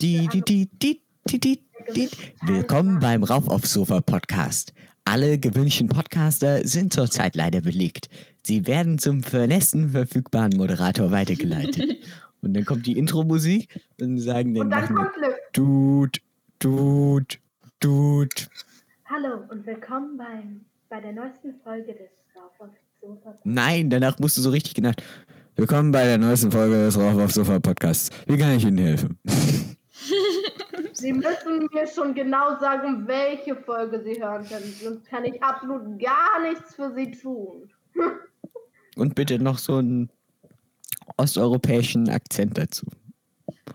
Die, die, die, die, die, die, die. Willkommen beim Rauf aufs Sofa Podcast. Alle gewünschten Podcaster sind zurzeit leider belegt. Sie werden zum für nächsten verfügbaren Moderator weitergeleitet. Und dann kommt die Intro-Musik und sagen dann, Und dann kommt Glück. Hallo und willkommen beim, bei der neuesten Folge des Rauf auf Sofa. Nein, danach musst du so richtig genannt. Willkommen bei der neuesten Folge des Rauf aufs Sofa Podcasts. Wie kann ich Ihnen helfen? Sie müssen mir schon genau sagen, welche Folge Sie hören können. Sonst kann ich absolut gar nichts für Sie tun. Und bitte noch so einen osteuropäischen Akzent dazu.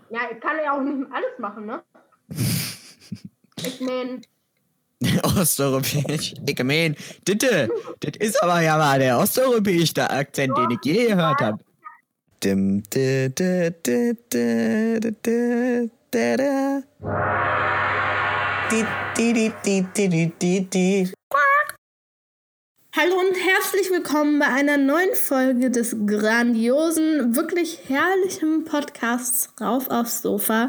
Ja, ich kann ja auch nicht alles machen, ne? Ich meine, Osteuropäisch. Ich meine, das, das ist aber ja mal der osteuropäischste Akzent, den ich je gehört habe. Dim, di, di, di, di, di, di, di, di. Di, di, di, di, di, di, di, di. Hallo und herzlich willkommen bei einer neuen Folge des grandiosen, wirklich herrlichen Podcasts Rauf aufs Sofa.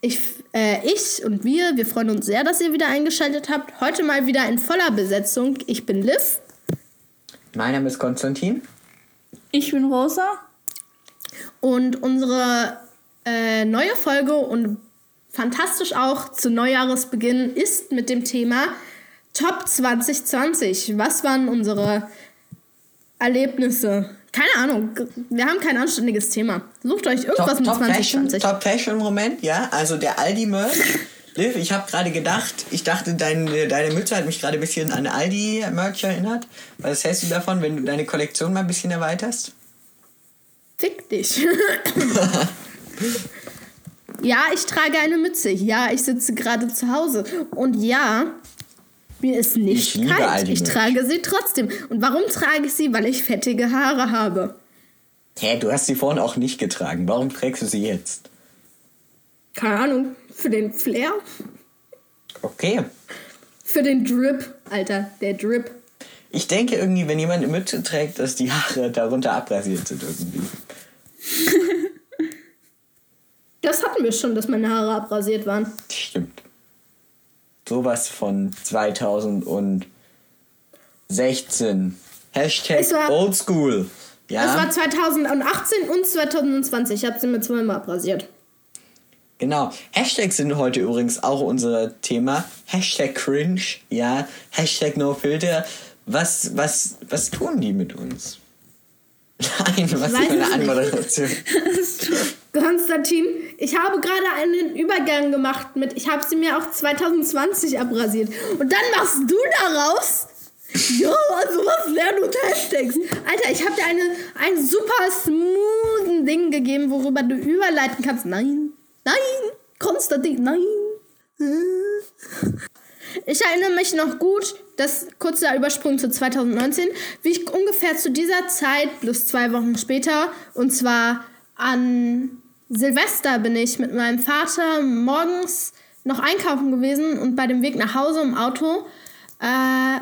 Ich, äh, ich und wir, wir freuen uns sehr, dass ihr wieder eingeschaltet habt. Heute mal wieder in voller Besetzung. Ich bin Liv Mein Name ist Konstantin. Ich bin Rosa. Und unsere äh, neue Folge und fantastisch auch zu Neujahresbeginn ist mit dem Thema Top 2020. Was waren unsere Erlebnisse? Keine Ahnung, wir haben kein anständiges Thema. Sucht euch irgendwas mit Fashion, 2020. Top Fashion Moment, ja. Also der Aldi Merch. Liv, ich habe gerade gedacht, ich dachte, deine, deine Mütze hat mich gerade ein bisschen an Aldi Merch erinnert. Was hältst du davon, wenn du deine Kollektion mal ein bisschen erweiterst? Fick dich. ja, ich trage eine Mütze. Ja, ich sitze gerade zu Hause. Und ja, mir ist Ich nicht liebe kalt. Ich trage sie trotzdem. Und warum trage ich sie? Weil ich fettige Haare habe. Hä, du hast sie vorhin auch nicht getragen. Warum trägst du sie jetzt? Keine Ahnung. Für den Flair? Okay. Für den Drip, Alter. Der Drip. Ich denke irgendwie, wenn jemand eine Mütze trägt, dass die Haare darunter abrasiert sind irgendwie. Das hatten wir schon, dass meine Haare abrasiert waren. Stimmt. Sowas von 2016. Hashtag Es Oldschool. Ja. Das war 2018 und 2020. Ich habe sie mir zweimal abrasiert. Genau. Hashtags sind heute übrigens auch unser Thema. Hashtag cringe, ja. Hashtag no filter. Was, was, was tun die mit uns? Nein, was für eine Anmoderation. Konstantin, ich habe gerade einen Übergang gemacht mit, ich habe sie mir auch 2020 abrasiert. Und dann machst du daraus, ja, sowas lernen und Hashtags. Alter, ich habe dir eine, ein super smoothen Ding gegeben, worüber du überleiten kannst. Nein, nein, Konstantin, nein. Ich erinnere mich noch gut, das kurzer Übersprung zu 2019, wie ich ungefähr zu dieser Zeit, plus zwei Wochen später, und zwar an Silvester bin ich mit meinem Vater morgens noch einkaufen gewesen und bei dem Weg nach Hause im Auto äh,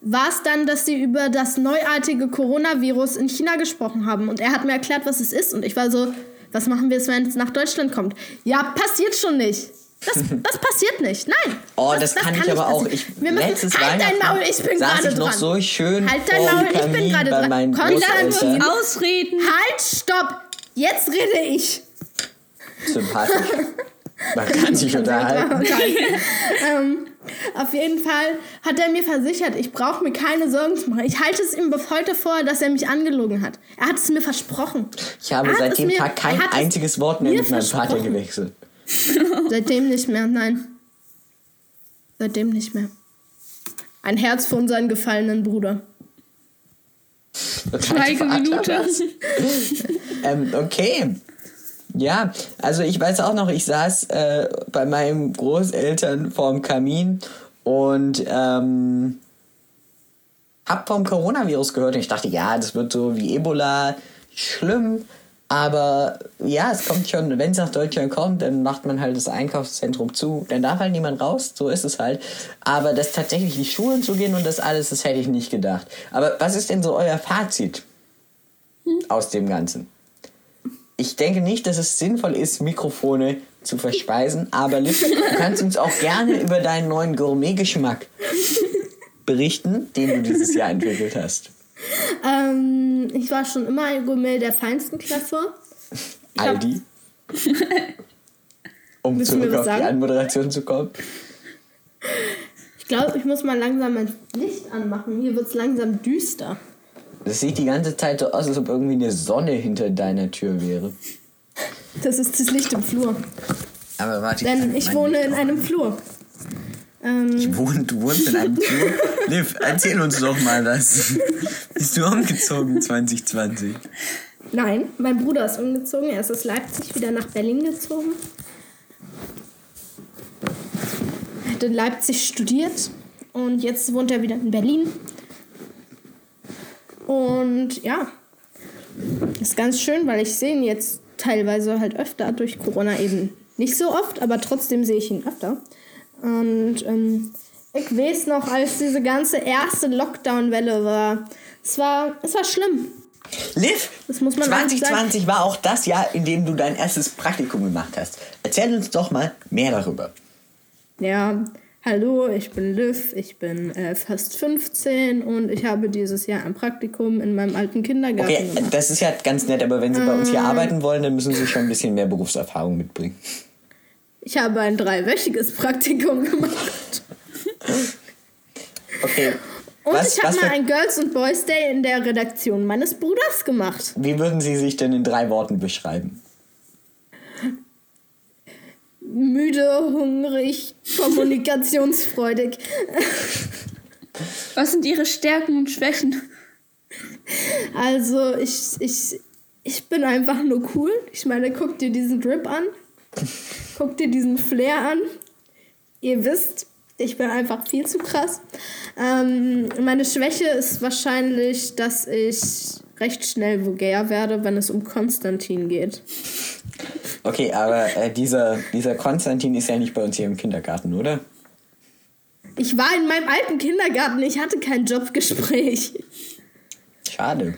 war es dann, dass sie über das neuartige Coronavirus in China gesprochen haben. Und er hat mir erklärt, was es ist. Und ich war so, was machen wir, wenn es nach Deutschland kommt? Ja, passiert schon nicht. Das, das passiert nicht. Nein. Oh, das, kann, ich nicht aber auch. Ich, Wir müssen, letztes halt dein Maul, ich bin gerade ich noch dran. so schön Halt dein Maul, ich bin gerade dran. Konstantin. Ausreden. Halt, stopp. Jetzt rede ich. Sympathisch. Man kann sich unterhalten. ähm, auf jeden Fall hat er mir versichert, ich brauche mir keine Sorgen zu machen. Ich halte es ihm bis heute vor, dass er mich angelogen hat. Er hat es mir versprochen. Ich habe seit dem Tag kein einziges Wort mehr mit meinem Vater gewechselt. Seitdem nicht mehr, nein. Seitdem nicht mehr. Ein Herz für unseren gefallenen Bruder. Schweige Minute. Ähm, okay. Ja, also ich weiß auch noch, ich saß äh, bei meinen Großeltern vorm Kamin und ähm, hab vom Coronavirus gehört und ich dachte, ja, das wird so wie Ebola schlimm, aber ja, es kommt schon, wenn es nach Deutschland kommt, dann macht man halt das Einkaufszentrum zu, dann darf halt niemand raus, so ist es halt. Aber dass tatsächlich die Schulen zugehen und das alles, das hätte ich nicht gedacht. Aber was ist denn so euer Fazit aus dem Ganzen? ich denke nicht, dass es sinnvoll ist, Mikrofone zu verspeisen, aber Liv, du kannst uns auch gerne über deinen neuen Gourmet-Geschmack berichten, den du dieses Jahr entwickelt hast. Ähm, ich war schon immer ein Gourmet der feinsten Klasse. Ich Aldi. Um zurück auf die sagen? Anmoderation zu kommen. Ich glaube, ich muss mal langsam mein Licht anmachen. Hier wird es langsam düster. Das sieht die ganze Zeit so aus, als ob irgendwie eine Sonne hinter deiner Tür wäre. Das ist das Licht im Flur. Aber warte, Denn ich wohne in einem Flur. Ähm, Ich wohne, du wohnst in einem Flur? Liv, erzähl uns doch mal was. Bist du umgezogen 2020? nein, mein Bruder ist umgezogen. Er ist aus Leipzig wieder nach Berlin gezogen. Er hat in Leipzig studiert und jetzt wohnt er wieder in Berlin. Und ja, ist ganz schön, weil ich sehe ihn jetzt teilweise halt öfter durch Corona eben nicht so oft, aber trotzdem sehe ich ihn öfter. Und ähm, ich weiß noch, als diese ganze erste Lockdown-Welle war, es war, es war schlimm. Liv, Das muss man einfach 2020 war auch das Jahr, in dem du dein erstes Praktikum gemacht hast. Erzähl uns doch mal mehr darüber. Ja, hallo, ich bin Liv, ich bin äh, fast 15 und ich habe dieses Jahr ein Praktikum in meinem alten Kindergarten Okay, gemacht. das ist ja ganz nett, aber wenn Sie bei uns hier arbeiten wollen, dann müssen Sie schon ein bisschen mehr Berufserfahrung mitbringen. Ich habe ein dreiwöchiges Praktikum gemacht. Okay. Und was, ich habe mal ein Girls und Boys Day in der Redaktion meines Bruders gemacht. wie würden Sie sich denn in drei Worten beschreiben? Müde, hungrig, kommunikationsfreudig. Was sind ihre Stärken und Schwächen? Also ich, ich, ich bin einfach nur cool. Ich meine, guck dir diesen Drip an. Guck dir diesen Flair an. Ihr wisst, ich bin einfach viel zu krass. Ähm, meine Schwäche ist wahrscheinlich, dass ich recht schnell vulgär werde, wenn es um Konstantin geht. Okay, aber äh, dieser, dieser Konstantin ist ja nicht bei uns hier im Kindergarten, oder? Ich war in meinem alten Kindergarten, ich hatte kein Jobgespräch. Schade.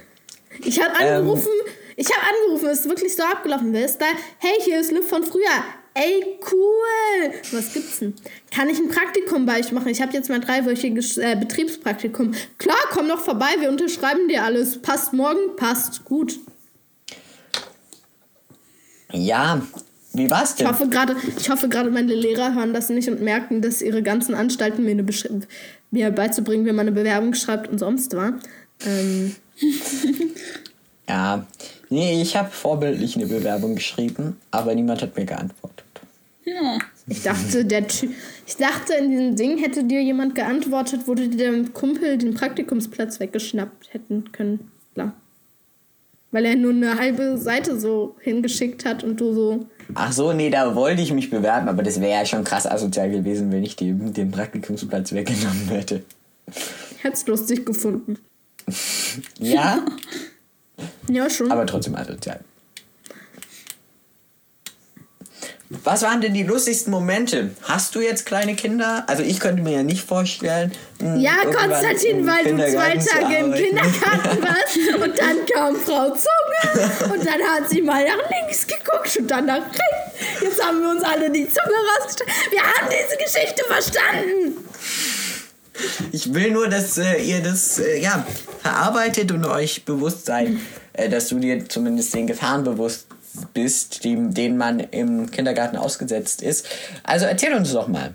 Ich habe angerufen, ich habe angerufen, es ist wirklich so abgelaufen. Wer ist da? Hey, hier ist Liv von früher. Ey, cool. Was gibt's denn? Kann ich ein Praktikum bei euch machen? Ich habe jetzt mein dreiwöchiges äh, Betriebspraktikum. Klar, komm doch vorbei, wir unterschreiben dir alles. Passt morgen? Passt. Gut. Ja, wie war's Ich denn? hoffe gerade, ich hoffe gerade meine Lehrer hören das nicht und merken, dass ihre ganzen Anstalten mir, eine Besch mir beizubringen, wie man eine Bewerbung schreibt und sonst war. Ähm, Ja, nee, ich habe vorbildlich eine Bewerbung geschrieben, aber niemand hat mir geantwortet. Ja. Ich dachte, der Ty ich dachte, in diesem Ding hätte dir jemand geantwortet, wo du dir dem Kumpel den Praktikumsplatz weggeschnappt hätten können. Klar. Weil er nur eine halbe Seite so hingeschickt hat und du so. Ach so, nee, da wollte ich mich bewerben, aber das wäre ja schon krass asozial gewesen, wenn ich dem den Praktikumsplatz weggenommen hätte. Ich hätte es lustig gefunden. Ja, Ja, schon. aber trotzdem asozial. Was waren denn die lustigsten Momente? Hast du jetzt kleine Kinder? Also ich könnte mir ja nicht vorstellen. mh, ja, irgendwann Konstantin, weil du zwei Tage im. Kindergarten warst und dann kam Frau Zunge und dann hat sie mal nach links geguckt und dann nach rechts. Jetzt haben wir uns alle die Zunge rausgestreckt. Wir haben diese Geschichte verstanden. Ich will nur, dass äh, ihr das äh, ja, verarbeitet und euch bewusst seid, äh, dass du dir zumindest den Gefahren bewusst bist, die, denen man im Kindergarten ausgesetzt ist. Also erzähl uns doch mal.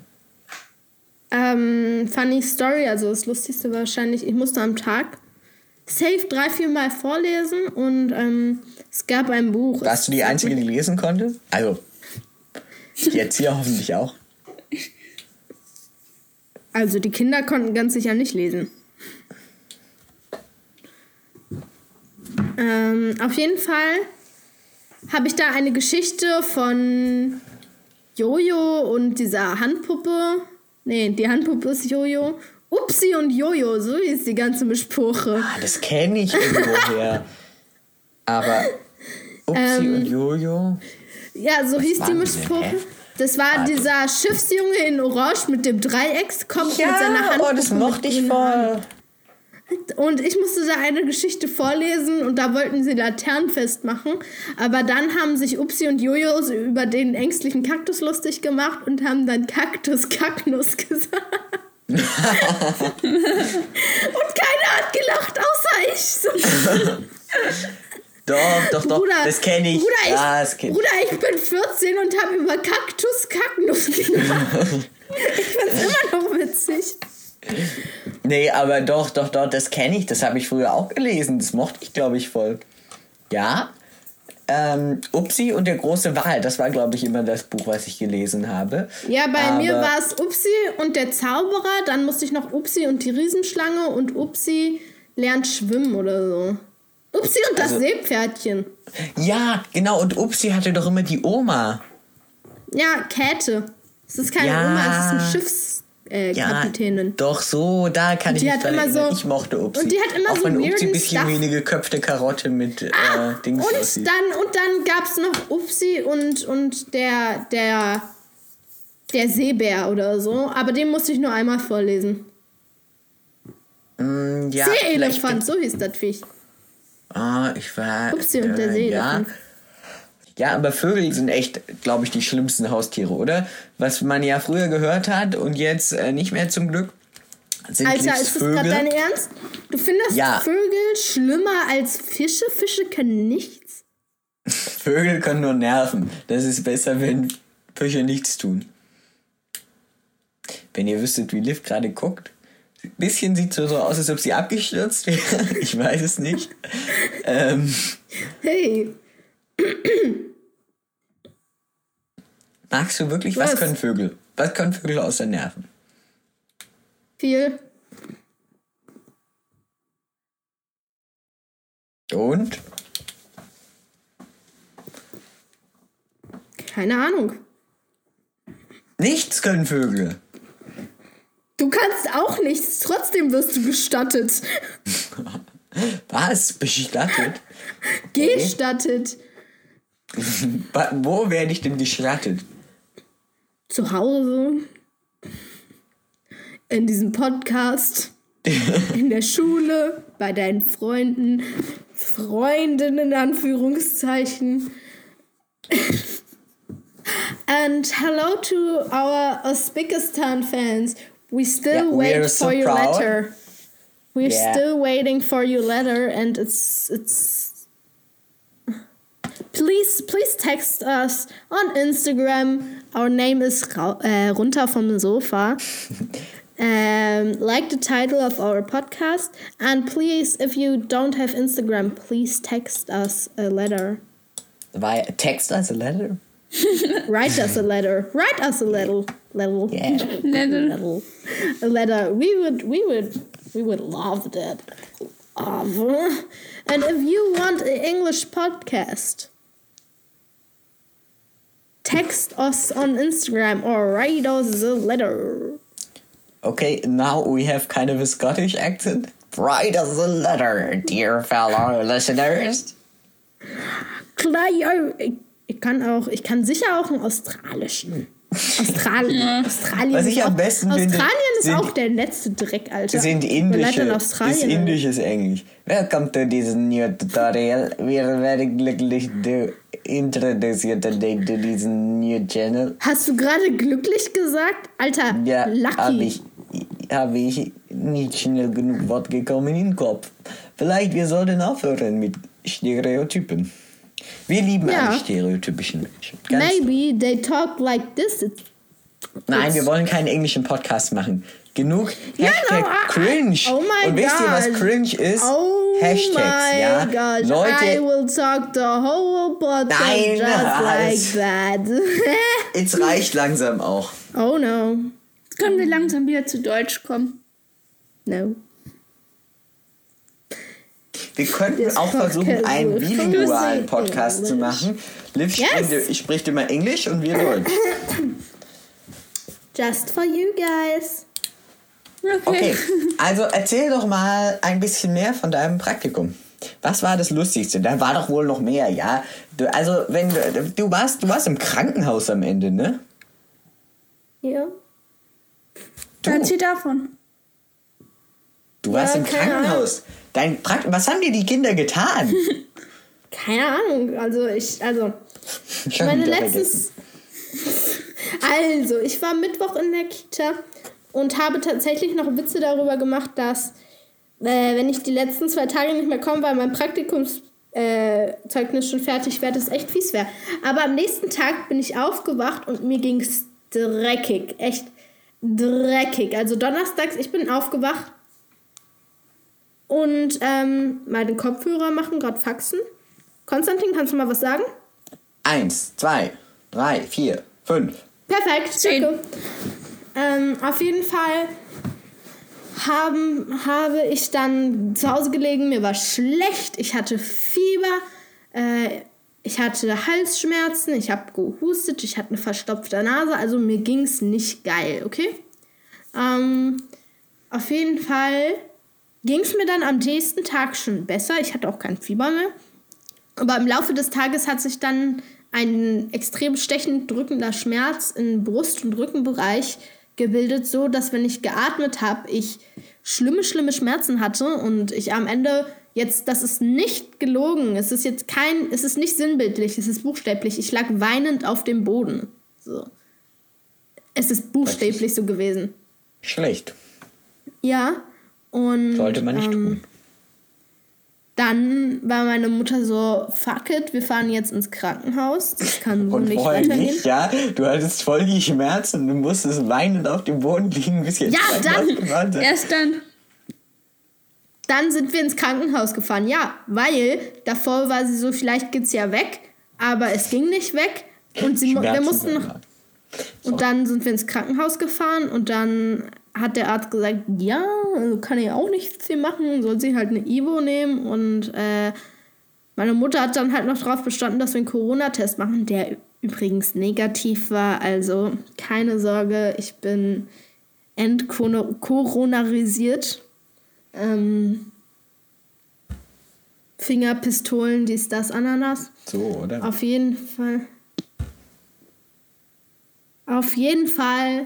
Ähm, funny Story, also das Lustigste wahrscheinlich, ich musste am Tag safe drei, vier Mal vorlesen und ähm, es gab ein Buch. Warst du die Einzige, die lesen konnte? Also, jetzt hier hoffentlich auch. Also die Kinder konnten ganz sicher nicht lesen. Ähm, auf jeden Fall habe ich da eine Geschichte von Jojo und dieser Handpuppe. Nee, die Handpuppe ist Jojo. Upsi und Jojo, so ist die ganze Mischpuche. Ah, das kenne ich irgendwoher. Aber Upsi Ähm, und Jojo. Ja, so hieß die hä? Das war Warte. dieser Schiffsjunge in Orange mit dem Dreieckskopf mit seiner Ja, Hand. oh, das mochte ich voll. Und ich musste da eine Geschichte vorlesen und da wollten sie Laternenfest machen. Aber dann haben sich Upsi und Jojo über den ängstlichen Kaktus lustig gemacht und haben dann Kaktus Kaknus gesagt. und keiner hat gelacht, außer ich. Doch, doch, doch, Bruder, das kenne ich. Bruder, ich, das kenn ich. Bruder, ich bin 14 und habe über Kaktus Kaknus gelacht. ich find's immer noch witzig. Nee, aber doch, doch, doch, das kenne ich. Das habe ich früher auch gelesen. Das mochte ich, glaube ich, voll. Ja. Ähm, Upsi und der große Wal, das war, glaube ich, immer das Buch, was ich gelesen habe. Ja, bei mir Aber- war es Upsi und der Zauberer. Dann musste ich noch Upsi und die Riesenschlange und Upsi lernt schwimmen oder so. Upsi und das Also- Seepferdchen. Ja, genau, und Upsi hatte doch immer die Oma. Ja, Käthe. Es ist keine Ja. Oma, es ist ein Schiffskapitänin. Äh, Ja, Kapitänin. doch so, da kann ich die mich hat immer erinnern. so- ich mochte Upsi. und die hat immer auch so wenn Upsi ein bisschen Stuff. wie eine geköpfte Karotte mit äh, Dings und aussieht. dann, und dann gab es noch Upsi und, und der, der, der Seebär oder so. Aber den musste ich nur einmal vorlesen. Mm, ja, Seeelefant, so hieß das Viech. Ah, ich war. Upsi und der äh, ja. Ja, aber Vögel sind echt, glaube ich, die schlimmsten Haustiere, oder? Was man ja früher gehört hat und jetzt äh, nicht mehr zum Glück, sind Alter, ist das gerade dein Ernst? Du findest Ja. Vögel schlimmer als Fische? Fische können nichts. Vögel können nur nerven. Das ist besser, wenn Fische nichts tun. Wenn ihr wüsstet, wie Liv gerade guckt. Ein bisschen sieht so so aus, als ob sie abgestürzt wäre. Ich weiß es nicht. ähm, Hey, magst du wirklich? Was? Was? können Vögel? Was können Vögel außer nerven? viel. Und? Keine Ahnung. Nichts können Vögel. Du kannst auch nichts, trotzdem wirst du gestattet. Was? Bestattet? Gestattet. Wo werde ich denn gestattet? Zu Hause. In diesem Podcast. In der Schule. Bei deinen Freunden. Freundinnen in Anführungszeichen. And hello to our Uzbekistan fans. We still Yeah, we wait for so your proud. letter. We're Yeah. still waiting for your letter, and it's it's. Please, please text us on Instagram. Our name is Ra äh, runter vom Sofa. um, like the title of our podcast, and please, if you don't have Instagram, please text us a letter. War text us a letter? Write us a letter. Write us a letter. Letter. Yeah. letter. A letter. We would. We would. We would love that. Love. And if you want an English podcast, text us on Instagram or write us a letter. Okay, now we have kind of a Scottish accent. Write us a letter, dear fellow listeners. Klar, ich, ich kann auch, ich kann sicher auch einen australischen. Australien. Australien Was ich ist am auch, besten finde, Australien ist sind- auch der letzte Dreck, Alter. sind indische, an ist indisches Englisch. Welcome to this new tutorial. We are very glücklich to introduce you today to this new channel. Hast du gerade glücklich gesagt? Alter, Ja, lucky. habe ich, hab ich nicht schnell genug Wort gekommen in den Kopf. Vielleicht wir sollten aufhören mit Stereotypen. Wir lieben Ja. alle stereotypischen Menschen. Ganz Maybe they talk like this. It's, Nein, wir wollen keinen englischen Podcast machen. Genug Ja, Hashtag no, I- cringe. oh my Und wisst ihr, was cringe ist? oh Hashtags, ja. gosh, I Leute, will talk the whole podcast Nein, just like that. es reicht langsam auch. oh no. Jetzt können wir langsam wieder zu Deutsch kommen. No. Wir könnten This auch versuchen, einen bilingualen Podcast zu machen. Liv Yes. spricht, ich spricht immer Englisch und wir Deutsch. Just for you guys. Okay, also erzähl doch mal ein bisschen mehr von deinem Praktikum. Was war das Lustigste? Da war doch wohl noch mehr, ja? Du, also, wenn du, du warst, du warst im Krankenhaus am Ende, ne? Ja. Du, Erzähl davon. Du warst Ja, im keine Krankenhaus. Dein Prakt was haben dir die Kinder getan? Keine Ahnung. Also ich, also Schon meine letztes. Also, ich war Mittwoch in der Kita und habe tatsächlich noch Witze darüber gemacht, dass, äh, wenn ich die letzten zwei Tage nicht mehr komme, weil mein Praktikumszeugnis äh, schon fertig wäre, das echt fies wäre. Aber am nächsten Tag bin ich aufgewacht und mir ging es dreckig. Echt dreckig. Also donnerstags, ich bin aufgewacht und ähm, meine Kopfhörer machen gerade Faxen. Konstantin, kannst du mal was sagen? Eins, zwei, drei, vier, fünf. Perfekt, danke. Ähm, auf jeden Fall haben, habe ich dann zu Hause gelegen, mir war schlecht, ich hatte Fieber, äh, ich hatte Halsschmerzen, ich habe gehustet, ich hatte eine verstopfte Nase, also mir ging es nicht geil, okay? Ähm, auf jeden Fall ging es mir dann am nächsten Tag schon besser, ich hatte auch kein Fieber mehr. Aber im Laufe des Tages hat sich dann ein extrem stechend drückender Schmerz im Brust- und Rückenbereich gebildet, so dass wenn ich geatmet habe, ich schlimme, schlimme Schmerzen hatte und ich am Ende jetzt, das ist nicht gelogen, es ist jetzt kein, es ist nicht sinnbildlich, es ist buchstäblich. Ich lag weinend auf dem Boden. So. Es ist buchstäblich so gewesen. Schlecht. Ja. Und Sollte man nicht ähm, tun. Dann war meine Mutter so, fuck it, wir fahren jetzt ins Krankenhaus. Das kann so Und nicht weitergehen. nicht, ja? Du hattest voll die Schmerzen. Du musstest weinend auf dem Boden liegen, bis jetzt Ja, dann-. Erst dann. Dann sind wir ins Krankenhaus gefahren. Ja, weil davor war sie so, vielleicht geht's ja weg, aber es ging nicht weg. Und sie, wir mussten noch, und dann sind wir ins Krankenhaus gefahren und dann hat der Arzt gesagt, ja, also kann ich auch nicht viel machen, soll sie halt eine Ivo nehmen und äh, meine Mutter hat dann halt noch darauf bestanden, dass wir einen Corona-Test machen, der übrigens negativ war, also keine Sorge, ich bin entkoronarisiert. Ähm, Fingerpistolen, dies, das, Ananas. So, oder? Auf jeden Fall. Auf jeden Fall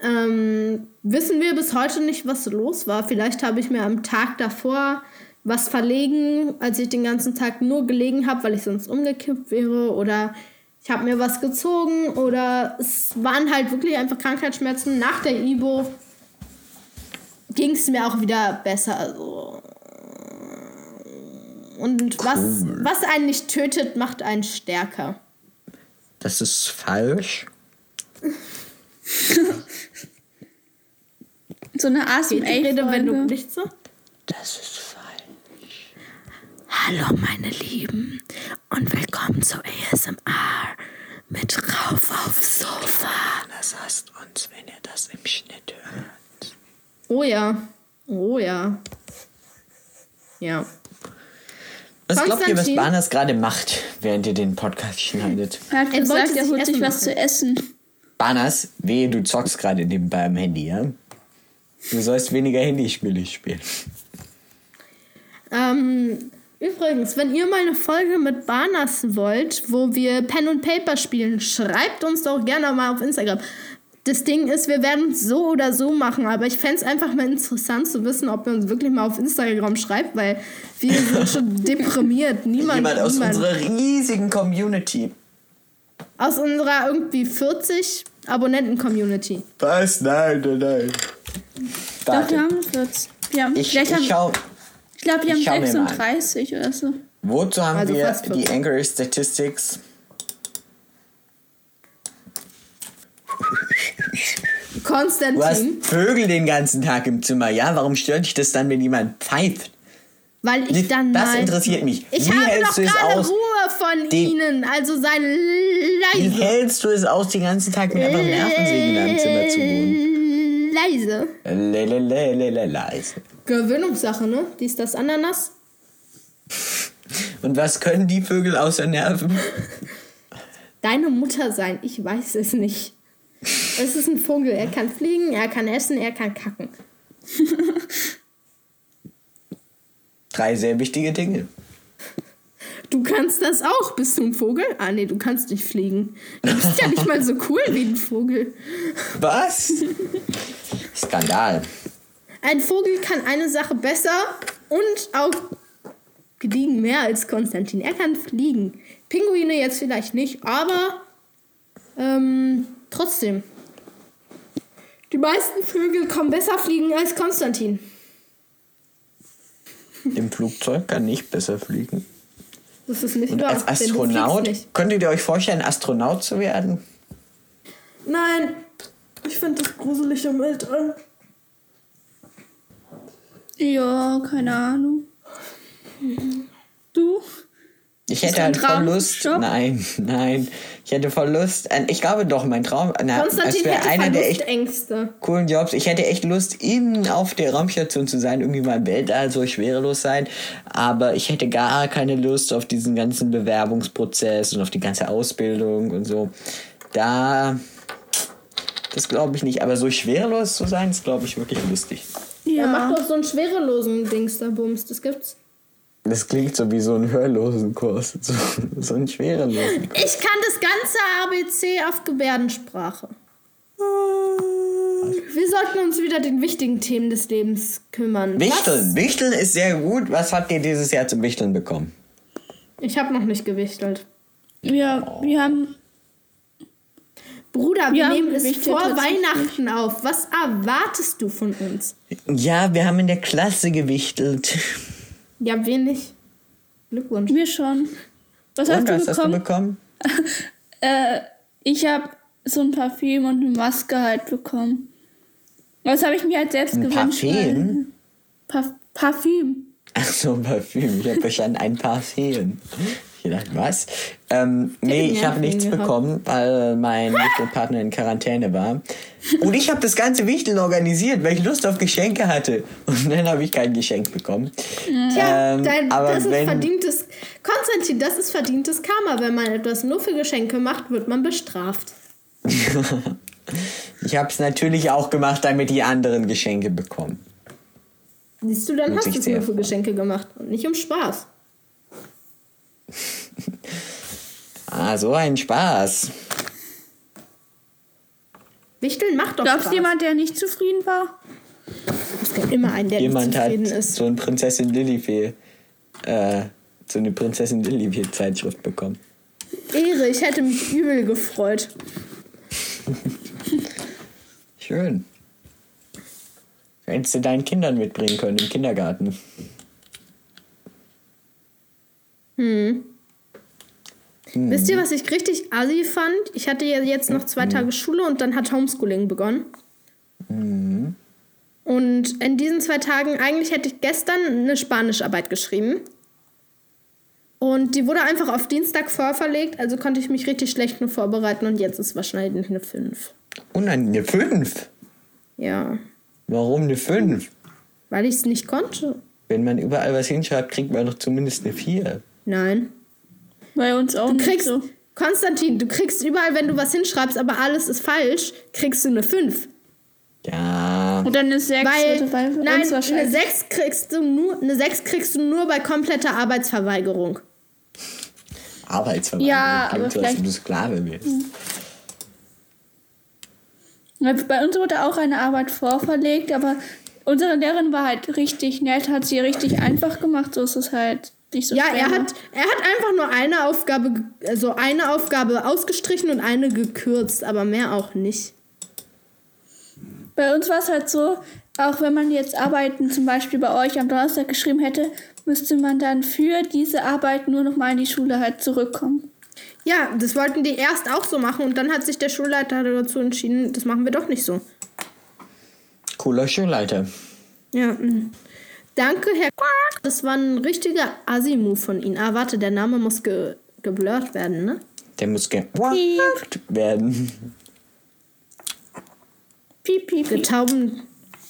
ähm, wissen wir bis heute nicht, was los war. Vielleicht habe ich mir am Tag davor was verlegen, als ich den ganzen Tag nur gelegen habe, weil ich sonst umgekippt wäre. Oder ich habe mir was gezogen. Oder es waren halt wirklich einfach Krankheitsschmerzen. Nach der Ibo ging es mir auch wieder besser. Also. Und was, Cool. was einen nicht tötet, macht einen stärker. Das ist falsch. So eine Geht die Rede, wenn du nicht so? Das ist falsch. Hallo meine Lieben und willkommen zu ASMR mit Rauf aufs Sofa. Das heißt uns, wenn ihr das im Schnitt hört. Oh ja, oh ja. Ja. Was glaubt ihr, was? Barnas gerade macht, während ihr den Podcast schneidet? Er hat wollte gesagt, er sich holt sich was zu essen. Barnas, wehe, du zockst gerade nebenbei am Handy, ja? Du sollst weniger Handyspiele spielen. Ähm, übrigens, wenn ihr mal eine Folge mit Banas wollt, wo wir Pen und Paper spielen, schreibt uns doch gerne mal auf Instagram. Das Ding ist, wir werden es so oder so machen, aber ich fände es einfach mal interessant zu wissen, ob ihr uns wirklich mal auf Instagram schreibt, weil wir sind schon deprimiert. Niemand, Jemand aus niemand. unserer riesigen Community. aus unserer irgendwie 40 Abonnenten-Community. Was? Nein, nein, nein. Doch, wir haben 40. Wir haben, Ich, haben, ich schau, ich glaube, wir haben mir mal an. 36 oder so. wozu haben Also wir die 40. Anchor Statistics? Du hast Konstantin, Vögel den ganzen Tag im Zimmer, ja? Warum stört dich das dann, wenn jemand pfeift? weil ich dann das interessiert mich. Ich Wie habe hältst doch du es aus? Ruhe von Die- Ihnen, also sei Wie leise. hältst du es aus, den ganzen Tag mit einfach Nervensägen in deinem Zimmer zu wohnen? Leise. Lelelelele, leise. Gewöhnungssache, ne? Dies, das, Ananas. Und was können die Vögel außer Nerven? Deine Mutter sein, ich weiß es nicht. Es ist ein Vogel, er kann fliegen, er kann essen, er kann kacken. Drei sehr wichtige Dinge. Du kannst das auch. Bist du ein Vogel? Ah, nee, du kannst nicht fliegen. Du bist ja nicht mal so cool wie ein Vogel. Was? Skandal. Ein Vogel kann eine Sache besser und auch gediegen mehr als Konstantin. Er kann fliegen. Pinguine jetzt vielleicht nicht, aber ähm, trotzdem. Die meisten Vögel kommen besser fliegen als Konstantin. Im Flugzeug kann ich besser fliegen. Das ist nicht Und wahr. als Astronaut, nicht. könntet ihr euch vorstellen, Astronaut zu werden? Nein, ich finde das gruselig im Weltall. Ja, keine Ahnung. Du? Ich Ist hätte dein halt voll Traum Lust. Job? Nein, nein. Ich hätte voll Lust. äh, Ich glaube doch, mein Traum. Na, Konstantin wäre hätte einer der echt Verlustängste. coolen Jobs. Ich hätte echt Lust, in, auf der Raumstation zu sein, irgendwie mal im Weltall so schwerelos sein. Aber ich hätte gar keine Lust auf diesen ganzen Bewerbungsprozess und auf die ganze Ausbildung und so. Da. Das glaube ich nicht. Aber so schwerelos zu sein, ist, glaube ich, wirklich lustig. Ja. Ja. mach doch so einen schwerelosen Dings da Bums. Das gibt's. Das klingt so wie so ein Hörlosenkurs. So, so ein schwerelosen. Ich kann das ganze ABC auf Gebärdensprache. Wir sollten uns wieder den wichtigen Themen des Lebens kümmern. Wichteln. Wichteln ist sehr gut. Was habt ihr dieses Jahr zum Wichteln bekommen? Was? Ich habe noch nicht gewichtelt. Ja, wir haben. Bruder, wir Ja, nehmen es vor. Weihnachten auf. Was erwartest du von uns? Ja, wir haben in der Klasse gewichtelt. Ja, nicht. Glückwunsch. Wir schon. Was Und hast du was hast du bekommen? äh, ich habe so ein Parfüm und eine Maske halt bekommen. Das habe ich mir halt selbst Ein gewünscht. Parfüm? Parf Parfüm. Ach so, Parfüm. Ich habe verstanden, ein Parfüm. Was? Ähm, nee, ich habe nichts gehabt. bekommen, weil mein Wichtelpartner in Quarantäne war. Und ich habe das ganze Wichteln organisiert, weil ich Lust auf Geschenke hatte. Und dann habe ich kein Geschenk bekommen. Tja, Ähm, dein, aber das ist wenn- verdientes. Konstantin, das ist verdientes Karma. Wenn man etwas nur für Geschenke macht, wird man bestraft. Ich habe es natürlich auch gemacht, damit die anderen Geschenke bekommen. Siehst du, dann Muss hast du es nur für. Geschenke gemacht und nicht um Spaß. Ah, so ein Spaß. Wichteln macht doch Gab es Spaß. jemand, der nicht zufrieden war? Es gibt immer einen, der Jemand nicht hat zufrieden ist. so eine Prinzessin Lillifee, äh, so eine Prinzessin Lillifee Zeitschrift bekommen. Ehre, ich hätte mich übel gefreut. Schön. Hättest du deinen Kindern mitbringen können im Kindergarten. Wisst ihr, was ich richtig assi fand? Ich hatte ja jetzt noch zwei Tage Schule und dann hat Homeschooling begonnen. Und in diesen zwei Tagen, eigentlich hätte ich gestern eine Spanischarbeit geschrieben. Und die wurde einfach auf Dienstag vorverlegt, also konnte ich mich richtig schlecht nur vorbereiten und jetzt ist wahrscheinlich eine 5. Und eine 5. Ja, Warum eine 5? weil ich es nicht konnte. Wenn man überall was hinschreibt, kriegt man doch zumindest eine 4. Nein. Bei uns auch Du nicht kriegst, so. Konstantin, du kriegst überall, wenn du was hinschreibst, aber alles ist falsch, kriegst du eine 5. Ja. Und dann eine 6 Weil, bei nein, uns eine wahrscheinlich. 6 kriegst du nur, eine 6 kriegst du nur bei kompletter Arbeitsverweigerung. Arbeitsverweigerung. Ja, aber so, vielleicht- du Sklave bist. Bei uns wurde auch eine Arbeit vorverlegt, aber unsere Lehrerin war halt richtig nett, hat sie richtig einfach gemacht, so ist es halt so Ja, er hat, er hat einfach nur eine Aufgabe, also eine Aufgabe ausgestrichen und eine gekürzt, aber mehr auch nicht. Bei uns war es halt so, auch wenn man jetzt Arbeiten zum Beispiel bei euch am Donnerstag geschrieben hätte, müsste man dann für diese Arbeit nur noch mal in die Schule halt zurückkommen. Ja, das wollten die erst auch so machen und dann hat sich der Schulleiter dazu entschieden, das machen wir doch nicht so. Cooler Schulleiter. Ja, mm. Danke, Herr Quark. Das war ein richtiger Assi-Move von Ihnen. Ah, warte, der Name muss ge geblurrt werden, ne? Der muss gewagt werden. Piep, piep, piep. Getauben,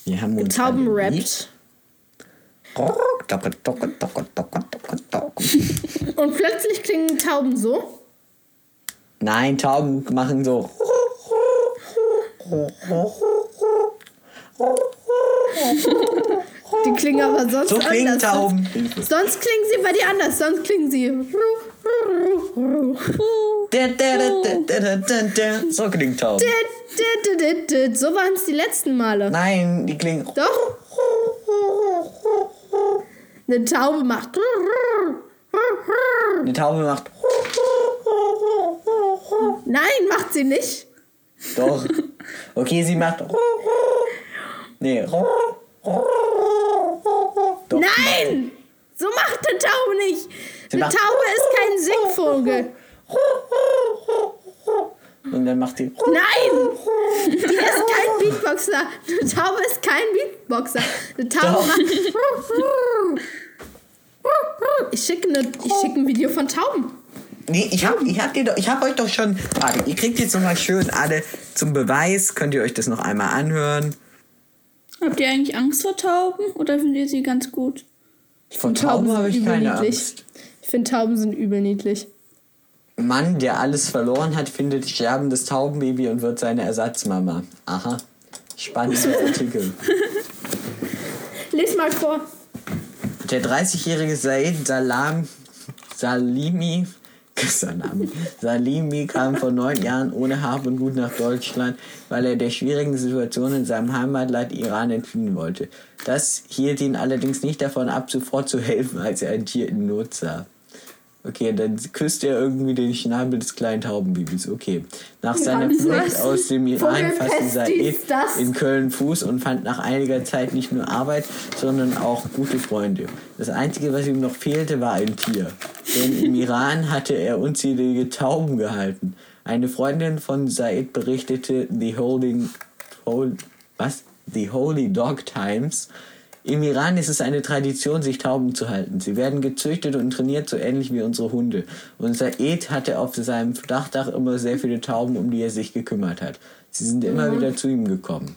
Wir haben uns getaubenrappt. Und plötzlich klingen Tauben so. Nein, Tauben machen so. Die klingen aber sonst So klingen anders. Tauben. Sonst klingen sie bei dir anders. Sonst klingen sie. So klingt Tauben. So waren es die letzten Male. Nein, die klingen. Doch? Eine Taube macht. Eine Taube macht. Nein, macht sie nicht. Doch. Okay, sie macht. Nee. Doch. Nein! So macht eine Taube nicht. Eine macht- Taube ist kein Singvogel. Und dann macht die. Nein! Die ist kein Beatboxer. Eine Taube ist kein Beatboxer. Eine Taube macht. Ich schicke, eine, ich schicke ein Video von Tauben. Nee, ich hab, ich hab, dir doch, ich hab euch doch schon. Warte, ihr kriegt jetzt nochmal schön alle zum Beweis. Könnt ihr euch das noch einmal anhören? Habt ihr eigentlich Angst vor Tauben oder findet ihr sie ganz gut? Von Tauben habe ich keine überniedlich. Angst. Ich finde Tauben sind übel niedlich. Mann, der alles verloren hat, findet sterbendes Taubenbaby und wird seine Ersatzmama. Aha. Spannender Artikel. Lies mal vor. Der 30-jährige Said Salam Salimi Salami, Salimi kam vor neun Jahren ohne Hab und Gut nach Deutschland, weil er der schwierigen Situation in seinem Heimatland Iran entfliehen wollte. Das hielt ihn allerdings nicht davon ab, sofort zu helfen, als er ein Tier in Not sah. Okay, dann küsst er irgendwie den Schnabel des kleinen Taubenbabys. Okay. Nach seiner? Flucht aus dem Iran fasste Said in Köln Fuß und fand nach einiger Zeit nicht nur Arbeit, sondern auch gute Freunde. Das Einzige, was ihm noch fehlte, war ein Tier. Denn im Iran hatte er unzählige Tauben gehalten. Eine Freundin von Said berichtete The Holding, Hol, was? The Holy Dog Times. Im Iran ist es eine Tradition, sich Tauben zu halten. Sie werden gezüchtet und trainiert, so ähnlich wie unsere Hunde. Und Said hatte auf seinem Dachdach immer sehr viele Tauben, um die er sich gekümmert hat. Sie sind immer wieder zu ihm gekommen.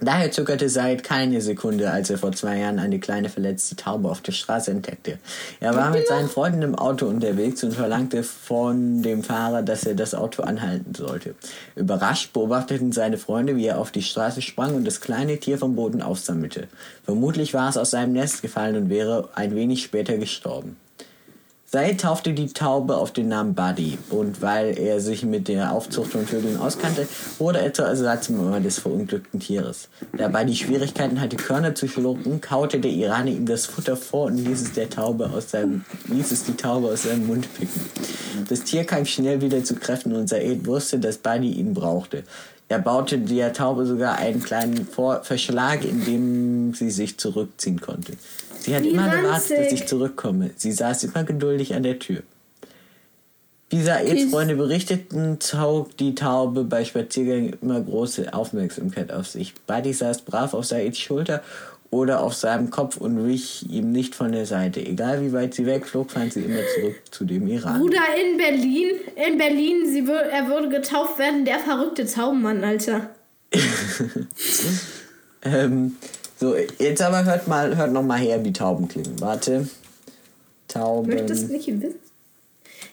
Daher zögerte Said keine Sekunde, als er vor zwei Jahren eine kleine verletzte Taube auf der Straße entdeckte. Er war mit seinen Freunden im Auto unterwegs und verlangte von dem Fahrer, dass er das Auto anhalten sollte. Überrascht beobachteten seine Freunde, wie er auf die Straße sprang und das kleine Tier vom Boden aufsammelte. Vermutlich war es aus seinem Nest gefallen und wäre ein wenig später gestorben. Said taufte die Taube auf den Namen Buddy und weil er sich mit der Aufzucht von Vögeln auskannte, wurde er zur Ersatzmama des verunglückten Tieres. Da Buddy Schwierigkeiten hatte, Körner zu schlucken, kaute der Iraner ihm das Futter vor und ließ es, der Taube aus seinem, ließ es die Taube aus seinem Mund picken. Das Tier kam schnell wieder zu Kräften und Said wusste, dass Buddy ihn brauchte. Er baute der Taube sogar einen kleinen vor Verschlag, in dem sie sich zurückziehen konnte. Sie hat Wie immer gewartet, dass ich zurückkomme. Sie saß immer geduldig an der Tür. Wie Saids Okay. Freunde berichteten, zog die Taube bei Spaziergängen immer große Aufmerksamkeit auf sich. Buddy saß brav auf Saids Schulter oder auf seinem Kopf und wich ihm nicht von der Seite. Egal wie weit sie wegflog, fand sie immer zurück zu dem Iran. Bruder in Berlin, in Berlin, sie wür er würde getauft werden, der verrückte Taubenmann, Alter. Ähm, so, jetzt aber hört mal, hört noch mal her, wie Tauben klingen. Warte. Tauben. Möchtest du nicht wissen?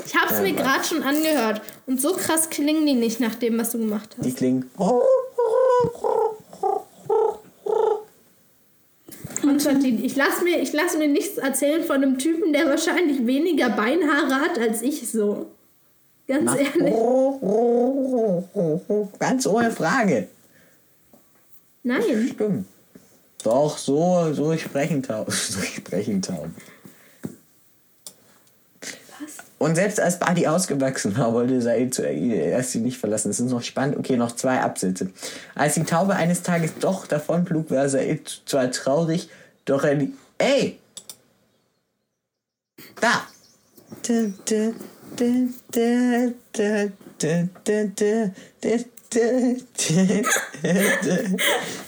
Ich hab's Ja, mir gerade schon angehört. Und so krass klingen die nicht nach dem, was du gemacht Die hast. klingen. Konstantin, ich lass mir, ich lass mir nichts erzählen von einem Typen, der wahrscheinlich weniger Beinhaare hat als ich so. Ganz Mach- ehrlich. Ganz ohne Frage. Nein. Stimmt. Doch, so, so sprechen Tauben. So sprechen Tauben. Was? Und selbst als Buddy ausgewachsen war, wollte Said zuerst sie nicht verlassen. Das ist noch spannend. Okay, noch zwei Absätze. Als die Taube eines Tages doch davonflog, war Said zwar traurig, doch, ein. Ey! Da!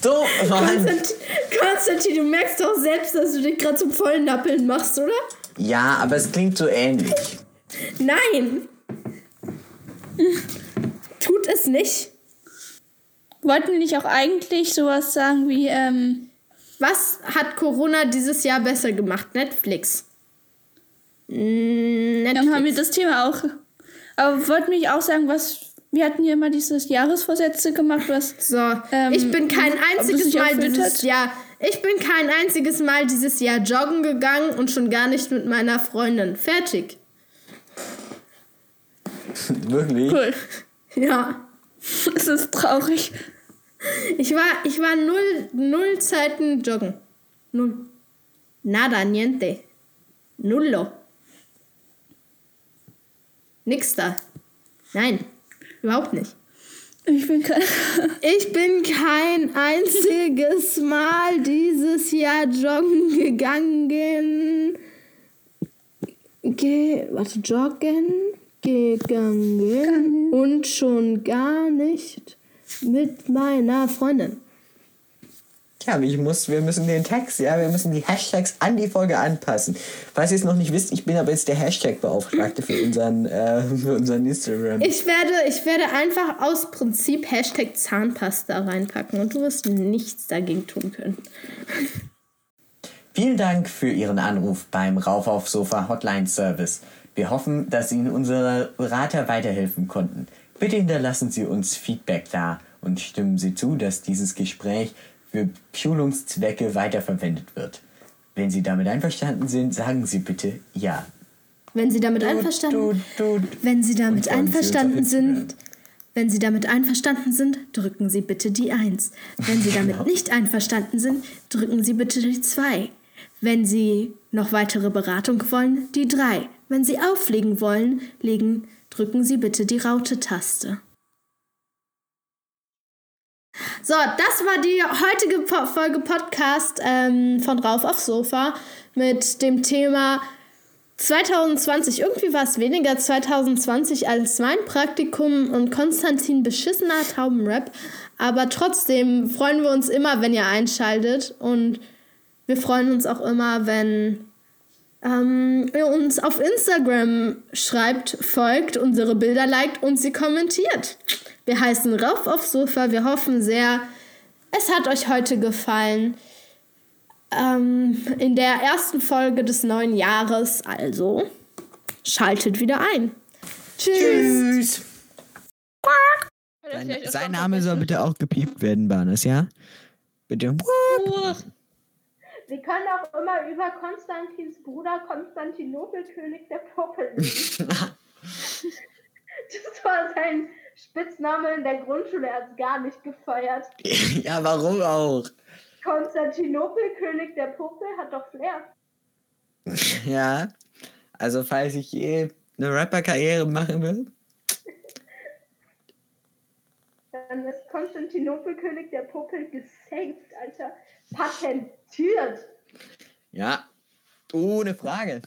So, Mann. Konstantin, du merkst doch selbst, dass du dich gerade zum Vollnappeln machst, oder? Ja, aber es klingt so ähnlich. Nein! Tut es nicht. Wollten nicht auch eigentlich sowas sagen wie, ähm, was hat Corona dieses Jahr besser gemacht? Netflix. Mm, Netflix. dann haben wir das Thema auch. Aber wollten wir nicht auch sagen, was. Wir hatten ja immer dieses Jahresvorsätze gemacht, was. So, Ähm, ich bin kein einziges Mal dieses hat? Jahr. Ich bin kein einziges Mal dieses Jahr joggen gegangen und schon gar nicht mit meiner Freundin. Fertig. Wirklich? Cool. Ja. Es ist traurig. Ich war, ich war null, null Zeiten joggen. Null. Nada, niente. Nullo. Nix da. Nein, überhaupt nicht. Ich bin kein. Ich bin kein einziges Mal dieses Jahr joggen gegangen. Ge warte, joggen gegangen und schon gar nicht mit meiner Freundin. Tja, ich muss, wir müssen den Text, ja, wir müssen die Hashtags an die Folge anpassen. Falls ihr es noch nicht wisst, ich bin aber jetzt der Hashtag-Beauftragte für unseren, äh, für unseren Instagram. Ich werde, ich werde einfach aus Prinzip Hashtag Zahnpasta reinpacken und du wirst nichts dagegen tun können. Vielen Dank für Ihren Anruf beim Rauf auf Sofa Hotline Service. Wir hoffen, dass Ihnen unsere Berater weiterhelfen konnten. Bitte hinterlassen Sie uns Feedback da und stimmen Sie zu, dass dieses Gespräch für Schulungszwecke weiterverwendet wird. Wenn Sie damit einverstanden sind, sagen Sie bitte ja. Wenn Sie damit einverstanden, du, du. wenn Sie damit Sie einverstanden Instagram. sind, wenn Sie damit einverstanden sind, drücken Sie bitte die 1. Wenn Sie damit Genau. nicht einverstanden sind, drücken Sie bitte die 2. Wenn Sie noch weitere Beratung wollen, die 3. Wenn Sie auflegen wollen, legen, drücken Sie bitte die Raute-Taste. So, das war die heutige po Folge Podcast ähm, von Rauf aufs Sofa mit dem Thema 2020. Irgendwie war es weniger 2020 als mein Praktikum und Konstantin beschissener Taubenrap. Aber trotzdem freuen wir uns immer, wenn ihr einschaltet. Und wir freuen uns auch immer, wenn ähm, ihr uns auf Instagram schreibt, folgt, unsere Bilder liked und sie kommentiert. Wir heißen Rauf aufs Sofa. Wir hoffen sehr, es hat euch heute gefallen. Ähm, in der ersten Folge des neuen Jahres. Also schaltet wieder ein. Tschüss. Tschüss. Sein, sein Name soll bitte auch gepiept werden, Barnes, ja? Bitte. Wir können auch immer über Konstantins Bruder Konstantinopel, König der reden. das war sein Spitzname in der Grundschule, er hat es gar nicht gefeiert. ja, warum auch? Konstantinopel, König der Puppe, hat doch Flair. Ja, also falls ich je eine Rapper-Karriere machen will, Dann ist Konstantinopel, König der Puppe, gesaved, Alter. Patentiert. ja, ohne Frage.